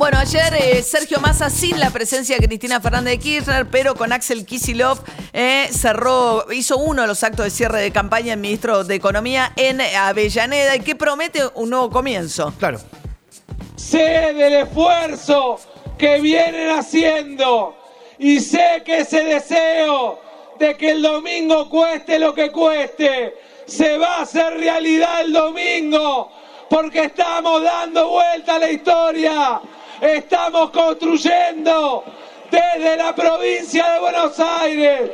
Bueno, ayer eh, Sergio Massa sin la presencia de Cristina Fernández de Kirchner, pero con Axel Kisilov eh, cerró, hizo uno de los actos de cierre de campaña el ministro de Economía en Avellaneda y que promete un nuevo comienzo. Claro. Sé del esfuerzo que vienen haciendo y sé que ese deseo de que el domingo cueste lo que cueste, se va a hacer realidad el domingo porque estamos dando vuelta a la historia estamos construyendo desde la provincia de Buenos Aires,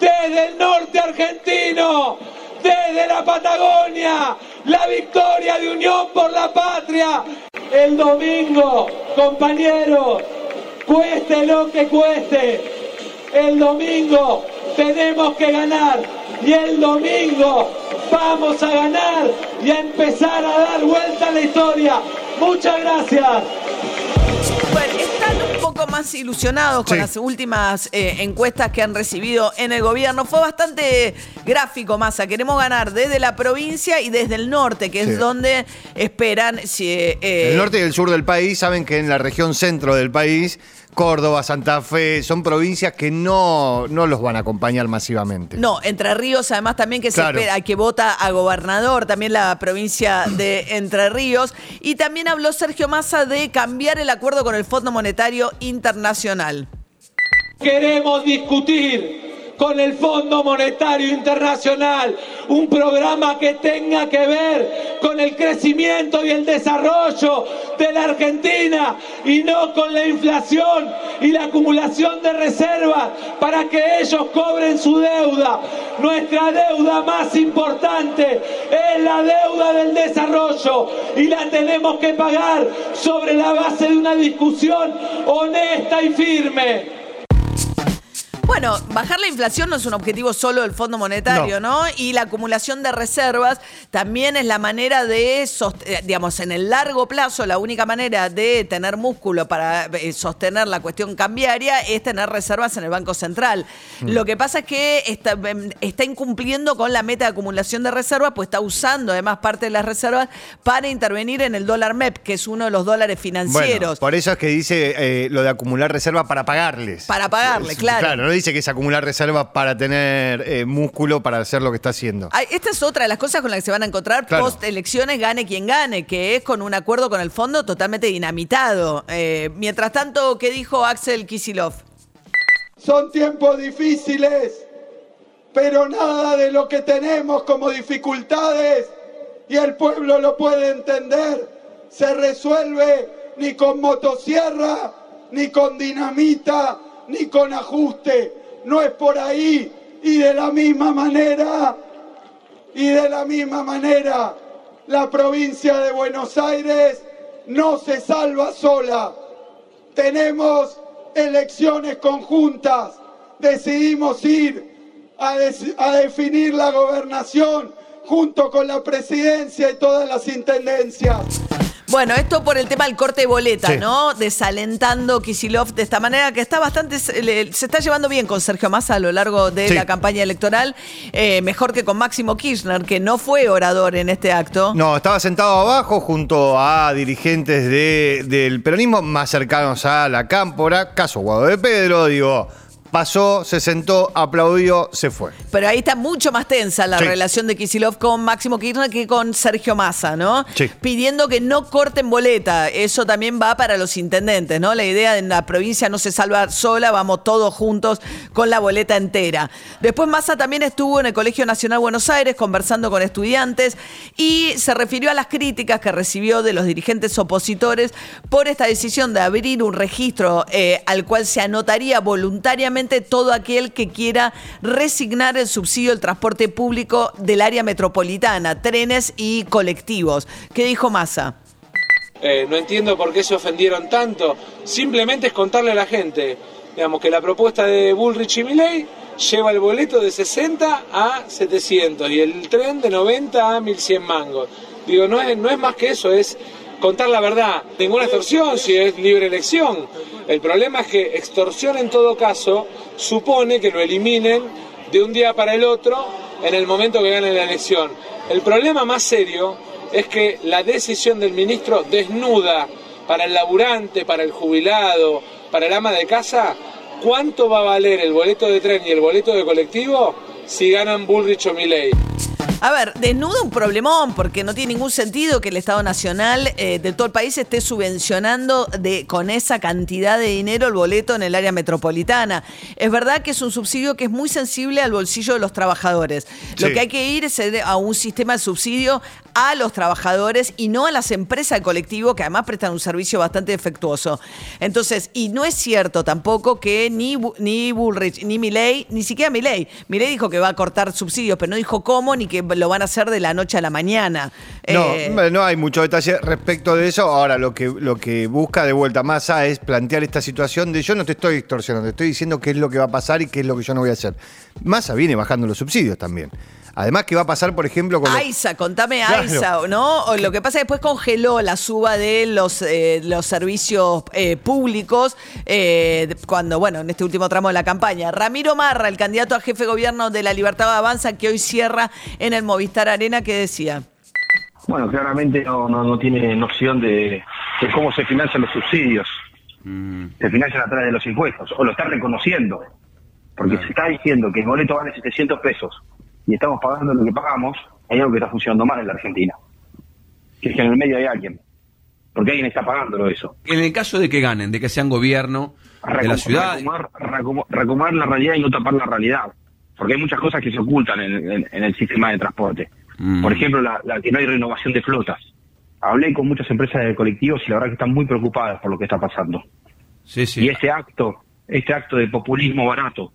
desde el norte argentino, desde la Patagonia, la victoria de Unión por la Patria. El domingo, compañeros, cueste lo que cueste, el domingo tenemos que ganar y el domingo vamos a ganar y a empezar a dar vuelta a la historia. Muchas gracias más ilusionados con las últimas eh, encuestas que han recibido en el gobierno. Fue bastante gráfico, Massa. Queremos ganar desde la provincia y desde el norte, que es donde esperan. Si, eh, el norte y el sur del país saben que en la región centro del país Córdoba, Santa Fe, son provincias que no, no los van a acompañar masivamente. No, Entre Ríos, además también que se espera, que vota a gobernador, también la provincia de Entre Ríos. Y también habló Sergio Massa de cambiar el acuerdo con el Fondo Monetario Internacional. Queremos discutir con el Fondo Monetario Internacional, un programa que tenga que ver con el crecimiento y el desarrollo de la Argentina y no con la inflación y la acumulación de reservas para que ellos cobren su deuda. Nuestra deuda más importante es la deuda del desarrollo y la tenemos que pagar sobre la base de una discusión honesta y firme. Bueno, bajar la inflación no es un objetivo solo del Fondo Monetario, ¿no? Y la acumulación de reservas también es la manera de, eh, digamos, en el largo plazo, la única manera de tener músculo para eh, sostener la cuestión cambiaria es tener reservas en el Banco Central. Mm. Lo que pasa es que está, em, está, incumpliendo con la meta de acumulación de reservas, pues está usando además parte de las reservas para intervenir en el dólar MEP, que es uno de los dólares financieros. por eso es que dice eh, lo de acumular reservas para pagarles. Para pagarle, claro. Claro, no dice que es acumular reservas para tener eh, músculo para hacer lo que está haciendo. esta es otra de las cosas con las que se van a encontrar post elecciones, gane quien gane, que es con un acuerdo con el fondo totalmente dinamitado. Eh, mientras tanto, ¿qué dijo Axel Kisilov? Son tiempos difíciles, pero nada de lo que tenemos como dificultades, y el pueblo lo puede entender, se resuelve ni con motosierra, ni con dinamita, ni con ajuste no es por ahí. Y de la misma manera, y de la misma manera, la provincia de Buenos Aires no se salva sola. Tenemos elecciones conjuntas, decidimos ir a, a, definir la gobernación junto con la presidencia y todas las intendencias. Bueno, esto por el tema del corte de boleta, ¿no? Desalentando Kisilov de esta manera, que está bastante. Se, está llevando bien con Sergio Massa a lo largo de la campaña electoral, eh, mejor que con Máximo Kirchner, que no fue orador en este acto. No, estaba sentado abajo junto a dirigentes del peronismo más cercanos a la cámpora, caso Guado de Pedro, digo pasó, se sentó, aplaudió, se fue. Pero ahí está mucho más tensa la relación de Kisilov con Máximo Kirchner que con Sergio Massa, ¿no? Sí. Pidiendo que no corten boleta. Eso también va para los intendentes, ¿no? La idea de la provincia no se salva sola, vamos todos juntos con la boleta entera. Después Massa también estuvo en el Colegio Nacional Buenos Aires conversando con estudiantes y se refirió a las críticas que recibió de los dirigentes opositores por esta decisión de abrir un registro eh, al cual se anotaría voluntariamente todo aquel que quiera resignar el subsidio del transporte público del área metropolitana, trenes y colectivos. ¿Qué dijo Massa? Eh, no entiendo por qué se ofendieron tanto. Simplemente es contarle a la gente digamos que la propuesta de Bullrich y Milley lleva el boleto de 60 a 700 y el tren de 90 a 1100 mangos. Digo, no es, no es más que eso, es contar la verdad. Ninguna extorsión si es libre elección. El problema es que extorsión en todo caso supone que lo eliminen de un día para el otro en el momento que ganen la elección. El problema más serio es que la decisión del ministro desnuda para el laburante, para el jubilado, para el ama de casa, cuánto va a valer el boleto de tren y el boleto de colectivo si ganan Bullrich o Milley. A ver, desnuda un problemón porque no tiene ningún sentido que el Estado Nacional eh, de todo el país esté subvencionando de, con esa cantidad de dinero el boleto en el área metropolitana. Es verdad que es un subsidio que es muy sensible al bolsillo de los trabajadores. Lo que hay que ir es a un sistema de subsidio a los trabajadores y no a las empresas de colectivo que además prestan un servicio bastante defectuoso. Entonces, y no es cierto tampoco que ni, ni Bullrich ni Milei, ni siquiera Milei, Milei dijo que va a cortar subsidios, pero no dijo cómo ni que lo van a hacer de la noche a la mañana. No, Eh, no hay mucho detalle respecto de eso. Ahora, lo que, lo que busca de vuelta Massa es plantear esta situación de yo no te estoy extorsionando, te estoy diciendo qué es lo que va a pasar y qué es lo que yo no voy a hacer. Massa viene bajando los subsidios también. Además, ¿qué va a pasar, por ejemplo, con los- AISA, contame Claro. AISA, ¿no? O lo que pasa es que después congeló la suba de los, eh, los servicios eh, públicos eh, de- cuando, bueno, en este último tramo de la campaña. Ramiro Marra, el candidato a jefe de gobierno de la Libertad Avanza, que hoy cierra en el Movistar Arena, que decía. Bueno, claramente no, no, no tiene noción de, de cómo se financian los subsidios. Se financian a través de los impuestos, o lo está reconociendo. Porque se está diciendo que el boleto vale 700 pesos y estamos pagando lo que pagamos, hay algo que está funcionando mal en la Argentina. Que es que en el medio hay alguien. Porque alguien está pagándolo eso. En el caso de que ganen, de que sean gobierno de la ciudad, Recomar, recom- recomar la realidad y no tapar la realidad. Porque hay muchas cosas que se ocultan en, en- en el sistema de transporte. Mm. Por ejemplo, la, la que no hay renovación de flotas. Hablé con muchas empresas de colectivos y la verdad que están muy preocupadas por lo que está pasando. sí, sí. Y este acto, este acto de populismo barato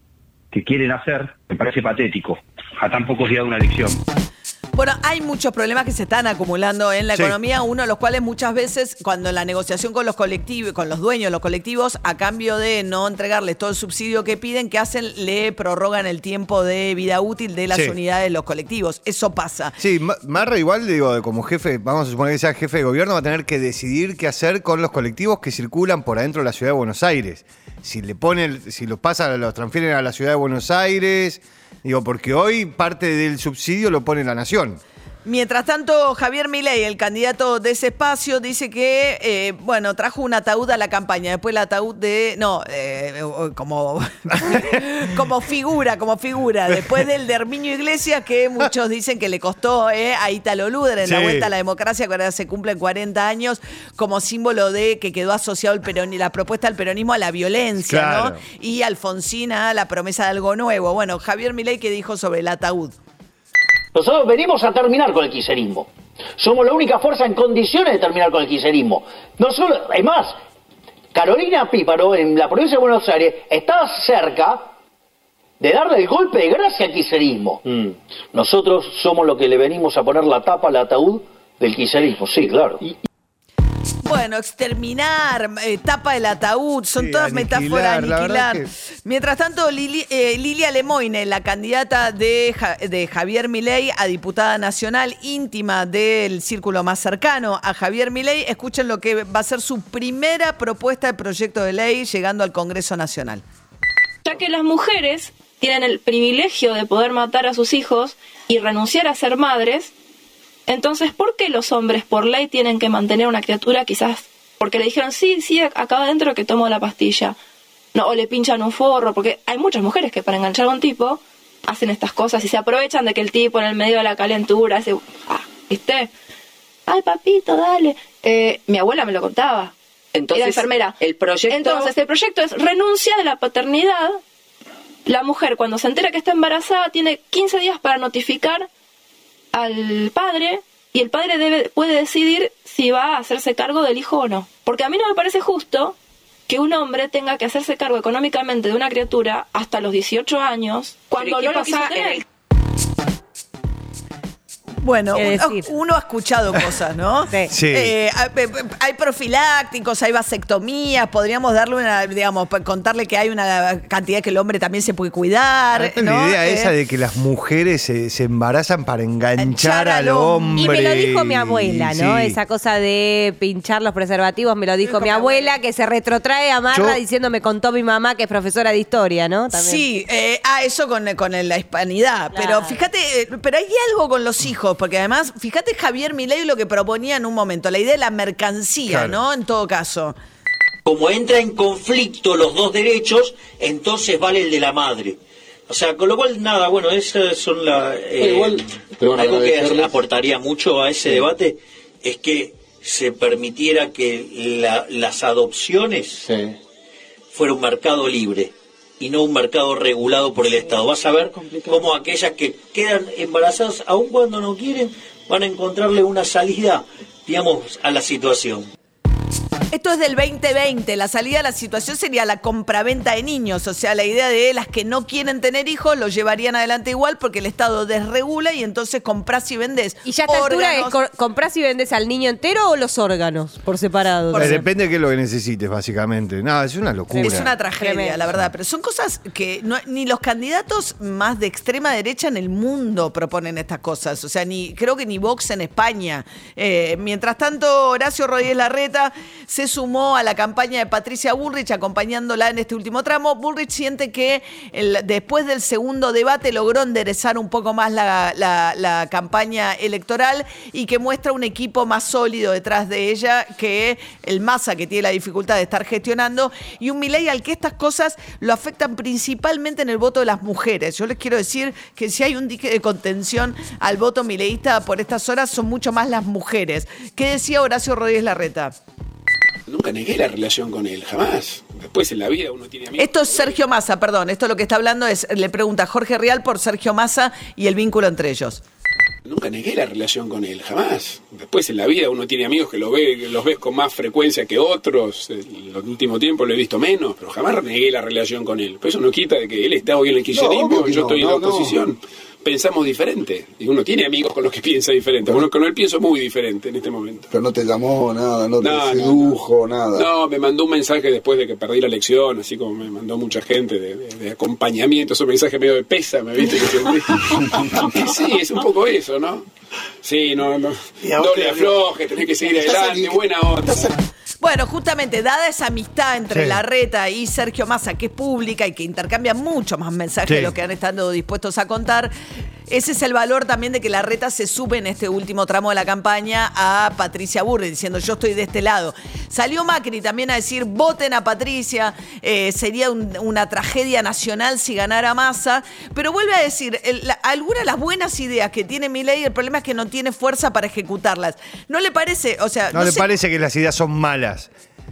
que quieren hacer, me parece patético, a tan pocos días de una elección. Bueno, hay muchos problemas que se están acumulando en la Sí. economía, uno de los cuales muchas veces cuando la negociación con los colectivos, con los dueños de los colectivos, a cambio de no entregarles todo el subsidio que piden, que hacen? Le prorrogan el tiempo de vida útil de las Sí. unidades de los colectivos. Eso pasa. Sí, Ma- Marra igual, digo, como jefe, vamos a suponer que sea jefe de gobierno, va a tener que decidir qué hacer con los colectivos que circulan por adentro de la ciudad de Buenos Aires. Si le ponen, si los pasan, los transfieren a la ciudad de Buenos Aires, digo, porque hoy parte del subsidio lo pone la nación. Mientras tanto, Javier Milei, el candidato de ese espacio, dice que, eh, bueno, trajo un ataúd a la campaña. Después el ataúd de. No, eh, como, como figura, como figura. Después del de Herminio Iglesias, que muchos dicen que le costó eh, a Italo Luder en la vuelta a la democracia, que ahora se cumplen 40 años, como símbolo de que quedó asociado el peroni- la propuesta del peronismo a la violencia, Claro. ¿no? Y Alfonsín a la promesa de algo nuevo. Bueno, Javier Milei, ¿qué dijo sobre el ataúd? Nosotros venimos a terminar con el kirchnerismo. Somos la única fuerza en condiciones de terminar con el kirchnerismo. No solo, es más, Carolina Píparo, en la provincia de Buenos Aires, está cerca de darle el golpe de gracia al kirchnerismo. Nosotros somos los que le venimos a poner la tapa al ataúd del kirchnerismo, sí, claro. Bueno, exterminar, eh, tapa el ataúd, son Sí, todas aniquilar, metáforas, aniquilar. Mientras tanto, Lili- eh, Lilia Lemoine, la candidata de, Ja- de Javier Milei a diputada nacional, íntima del círculo más cercano a Javier Milei, escuchen lo que va a ser su primera propuesta de proyecto de ley llegando al Congreso Nacional. ya que las mujeres tienen el privilegio de poder matar a sus hijos y renunciar a ser madres, entonces, ¿por qué los hombres por ley tienen que mantener una criatura quizás porque le dijeron, sí, sí, acá adentro que tomo la pastilla? No, o le pinchan un forro, porque hay muchas mujeres que para enganchar a un tipo hacen estas cosas y se aprovechan de que el tipo en el medio de la calentura hace, ah, ¿viste? Ay, papito, dale. Eh, mi abuela me lo contaba. Entonces, Era enfermera. el proyecto- Entonces, el proyecto es renuncia de la paternidad. La mujer, cuando se entera que está embarazada, tiene 15 días para notificar al padre y el padre debe, puede decidir si va a hacerse cargo del hijo o no. Porque a mí no me parece justo que un hombre tenga que hacerse cargo económicamente de una criatura hasta los 18 años cuando Pero ¿y no lo quiso tener. Bueno, ¿Qué uno, ha escuchado cosas, ¿no? Sí. Sí. Eh, hay- hay profilácticos, hay vasectomías, podríamos darle una, digamos, contarle que hay una cantidad que el hombre también se puede cuidar. Aparte, ¿no? La idea Eh, esa de que las mujeres se, se embarazan para enganchar al hombre. Y me lo dijo mi abuela, ¿no? Sí. Esa cosa de pinchar los preservativos, me lo dijo mi abuela, que se retrotrae a Marra Yo- diciendo, me contó mi mamá que es profesora de historia, ¿no? También. Sí, eh, ah, eso con, con la hispanidad. Pero fíjate, eh, pero hay algo con los hijos, porque además, fíjate Javier Milei lo que proponía en un momento, la idea de la mercancía, Claro. ¿no? En todo caso. Como entra en conflicto los dos derechos, entonces vale el de la madre. O sea, con lo cual, nada, bueno, esas son las... eh, igual, pero bueno, algo que aportaría mucho a ese debate es que se permitiera que la- las adopciones Sí. fuera un mercado libre y no un mercado regulado por el Estado. Vas a ver cómo aquellas que quedan embarazadas, aun cuando no quieren, van a encontrarle una salida, digamos, a la situación. Esto es del 2020. La salida de la situación sería la compraventa de niños. O sea, la idea de las que no quieren tener hijos lo llevarían adelante igual porque el Estado desregula y entonces compras y vendes. Y ya a esta altura es co- compras y vendes al niño entero o los órganos por separado. Por. Depende de qué es lo que necesites, básicamente. No, es una locura. Es una tragedia, Tremendo. la verdad. Pero son cosas que no- ni los candidatos más de extrema derecha en el mundo proponen estas cosas. O sea, ni creo que ni Vox en España. Eh, mientras tanto, Horacio Rodríguez Larreta se sumó a la campaña de Patricia Bullrich acompañándola en este último tramo. Bullrich siente que después del segundo debate logró enderezar un poco más la, campaña electoral y que muestra un equipo más sólido detrás de ella que el Massa que tiene la dificultad de estar gestionando y un Milei al que estas cosas lo afectan principalmente en el voto de las mujeres. Yo les quiero decir que si hay un dique de contención al voto mileísta por estas horas son mucho más las mujeres. ¿Qué decía Horacio Rodríguez Larreta? Nunca negué la relación con él, jamás. Después en la vida uno tiene amigos. Esto es Sergio Massa, perdón, esto lo que está hablando es, le pregunta Jorge Real por Sergio Massa y el vínculo entre ellos. Nunca negué la relación con él, jamás. Después en la vida uno tiene amigos que lo ve, que los ves con más frecuencia que otros. En el último tiempo lo he visto menos, pero jamás negué la relación con él. Pero eso no quita de que él está hoy en el kirchnerismo obvio que y yo no, estoy en no, la oposición. Pensamos diferente. Y uno tiene amigos con los que piensa diferente. Uno con él pienso muy diferente en este momento. Pero no te llamó nada, no te No, no, sedujo, nada. No, me mandó un mensaje después de que perdí la elección, así como me mandó mucha gente de, de- de acompañamiento, esos mensajes medio de pésame, ¿viste? Que sí, es un poco eso, ¿no? Sí, no, no. Te- afloje, tenés que seguir adelante, buena onda. Bueno, justamente, dada esa amistad entre Sí. Larreta y Sergio Massa, que es pública y que intercambia mucho más mensajes Sí. de lo que han estado dispuestos a contar, ese es el valor también de que Larreta se sube en este último tramo de la campaña a Patricia Burri, diciendo yo estoy de este lado. Salió Macri también a decir voten a Patricia, eh, sería un- una tragedia nacional si ganara Massa, pero vuelve a decir, el- la- algunas de las buenas ideas que tiene Milei, el problema es que no tiene fuerza para ejecutarlas. ¿No le parece? O sea, No, le sé- parece que las ideas son malas,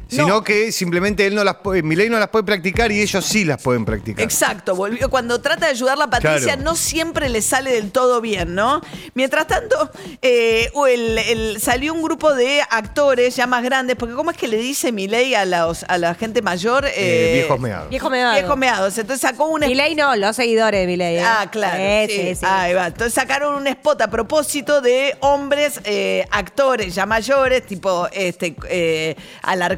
sino No. que simplemente él no las puede, Milei no las puede practicar y ellos sí las pueden practicar. Exacto, volvió. Cuando trata de ayudarla a Patricia, Claro. no siempre le sale del todo bien, ¿no? Mientras tanto, eh, o el- el- salió un grupo de actores ya más grandes, porque ¿cómo es que le dice Milei a, los, a la gente mayor? Eh, viejos meados. Viejo meado. Viejos meados. Entonces sacó un Milei no, los seguidores de Milei. ¿eh? Ah, claro. Sí, sí. sí, sí. Ahí va. Entonces sacaron un spot a propósito de hombres, eh, actores ya mayores, tipo este eh,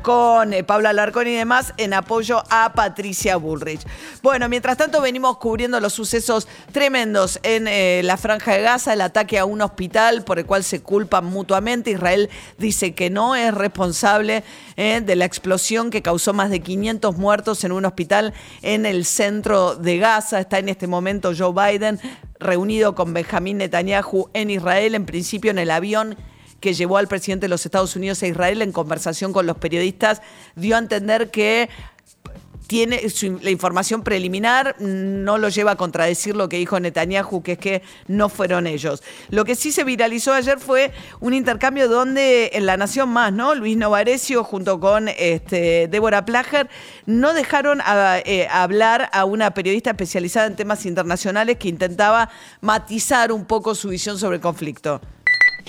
Alarcón, eh, Pablo Alarcón y demás, en apoyo a Patricia Bullrich. Bueno, mientras tanto venimos cubriendo los sucesos tremendos en eh, la franja de Gaza, el ataque a un hospital por el cual se culpan mutuamente. Israel dice que no es responsable eh, de la explosión que causó más de 500 muertos en un hospital en el centro de Gaza. Está en este momento Joe Biden reunido con Benjamín Netanyahu en Israel, en principio en el avión que llevó al presidente de los Estados Unidos a Israel en conversación con los periodistas, dio a entender que tiene la información preliminar, no lo lleva a contradecir lo que dijo Netanyahu, que es que no fueron ellos. Lo que sí se viralizó ayer fue un intercambio donde en La Nación Más, ¿no? Luis Novarecio junto con este, Débora Plager no dejaron eh, hablar a una periodista especializada en temas internacionales que intentaba matizar un poco su visión sobre el conflicto.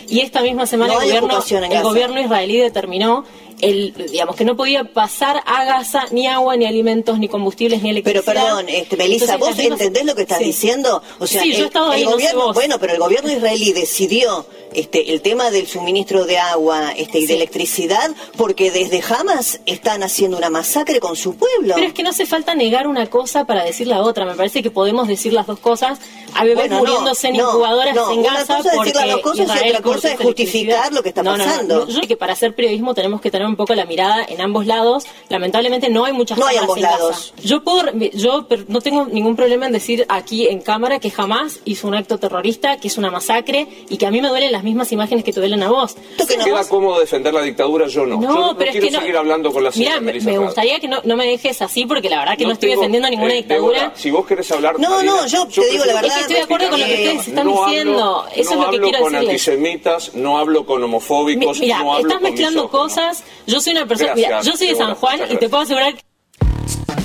Y esta misma semana No el, gobierno, el gobierno israelí determinó el, digamos que no podía pasar a Gaza ni agua, ni alimentos, ni combustibles, ni Pero electricidad. perdón, este, Melissa, Entonces, ¿vos entendés lo que estás Sí. diciendo? O sea, Sí, yo he el, estado ahí, el no sé gobierno, vos. bueno, pero el gobierno israelí decidió este, el tema del suministro de agua este, y de electricidad porque desde Hamas están haciendo una masacre con su pueblo. Pero es que no hace falta negar una cosa para decir la otra. Me parece que podemos decir las dos cosas. Hay bebés Bueno, no, muriéndose en no, incubadoras no, en una Gaza cosa es decir las dos cosas y otra cosa es justificar lo que está No, no, no, pasando. no. Yo creo que para hacer periodismo tenemos que tener un poco la mirada en ambos lados. Lamentablemente no hay muchas No hay cámaras ambos en lados. Yo puedo, yo no tengo ningún problema en decir aquí en cámara que jamás hizo un acto terrorista, que es una masacre y que a mí me duelen las mismas imágenes que te duelen a vos. Queda cómodo defender la dictadura, yo no. No, yo no, pero es quiero que no- seguir hablando con la Mira, señora me, gustaría que no, no me dejes así porque la verdad que no, estoy tengo- defendiendo ninguna eh, dictadura. Débora, si vos querés hablar. No, Marina, no, yo te digo la verdad, Es que estoy de acuerdo con lo que ustedes están no diciendo. Hablo, Eso no es lo que hablo quiero con decirles. antisemitas, no hablo con Mi- homofóbicos, Mira, no hablo estás con mezclando cosas. Yo soy una persona. Gracias, mira, yo soy de San Juan y te puedo asegurar que.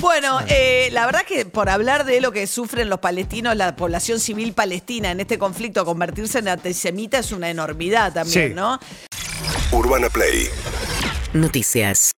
Bueno, eh, la verdad que por hablar de lo que sufren los palestinos, la población civil palestina en este conflicto, convertirse en antisemita es una enormidad también, Sí. ¿no? Urbana Play Noticias.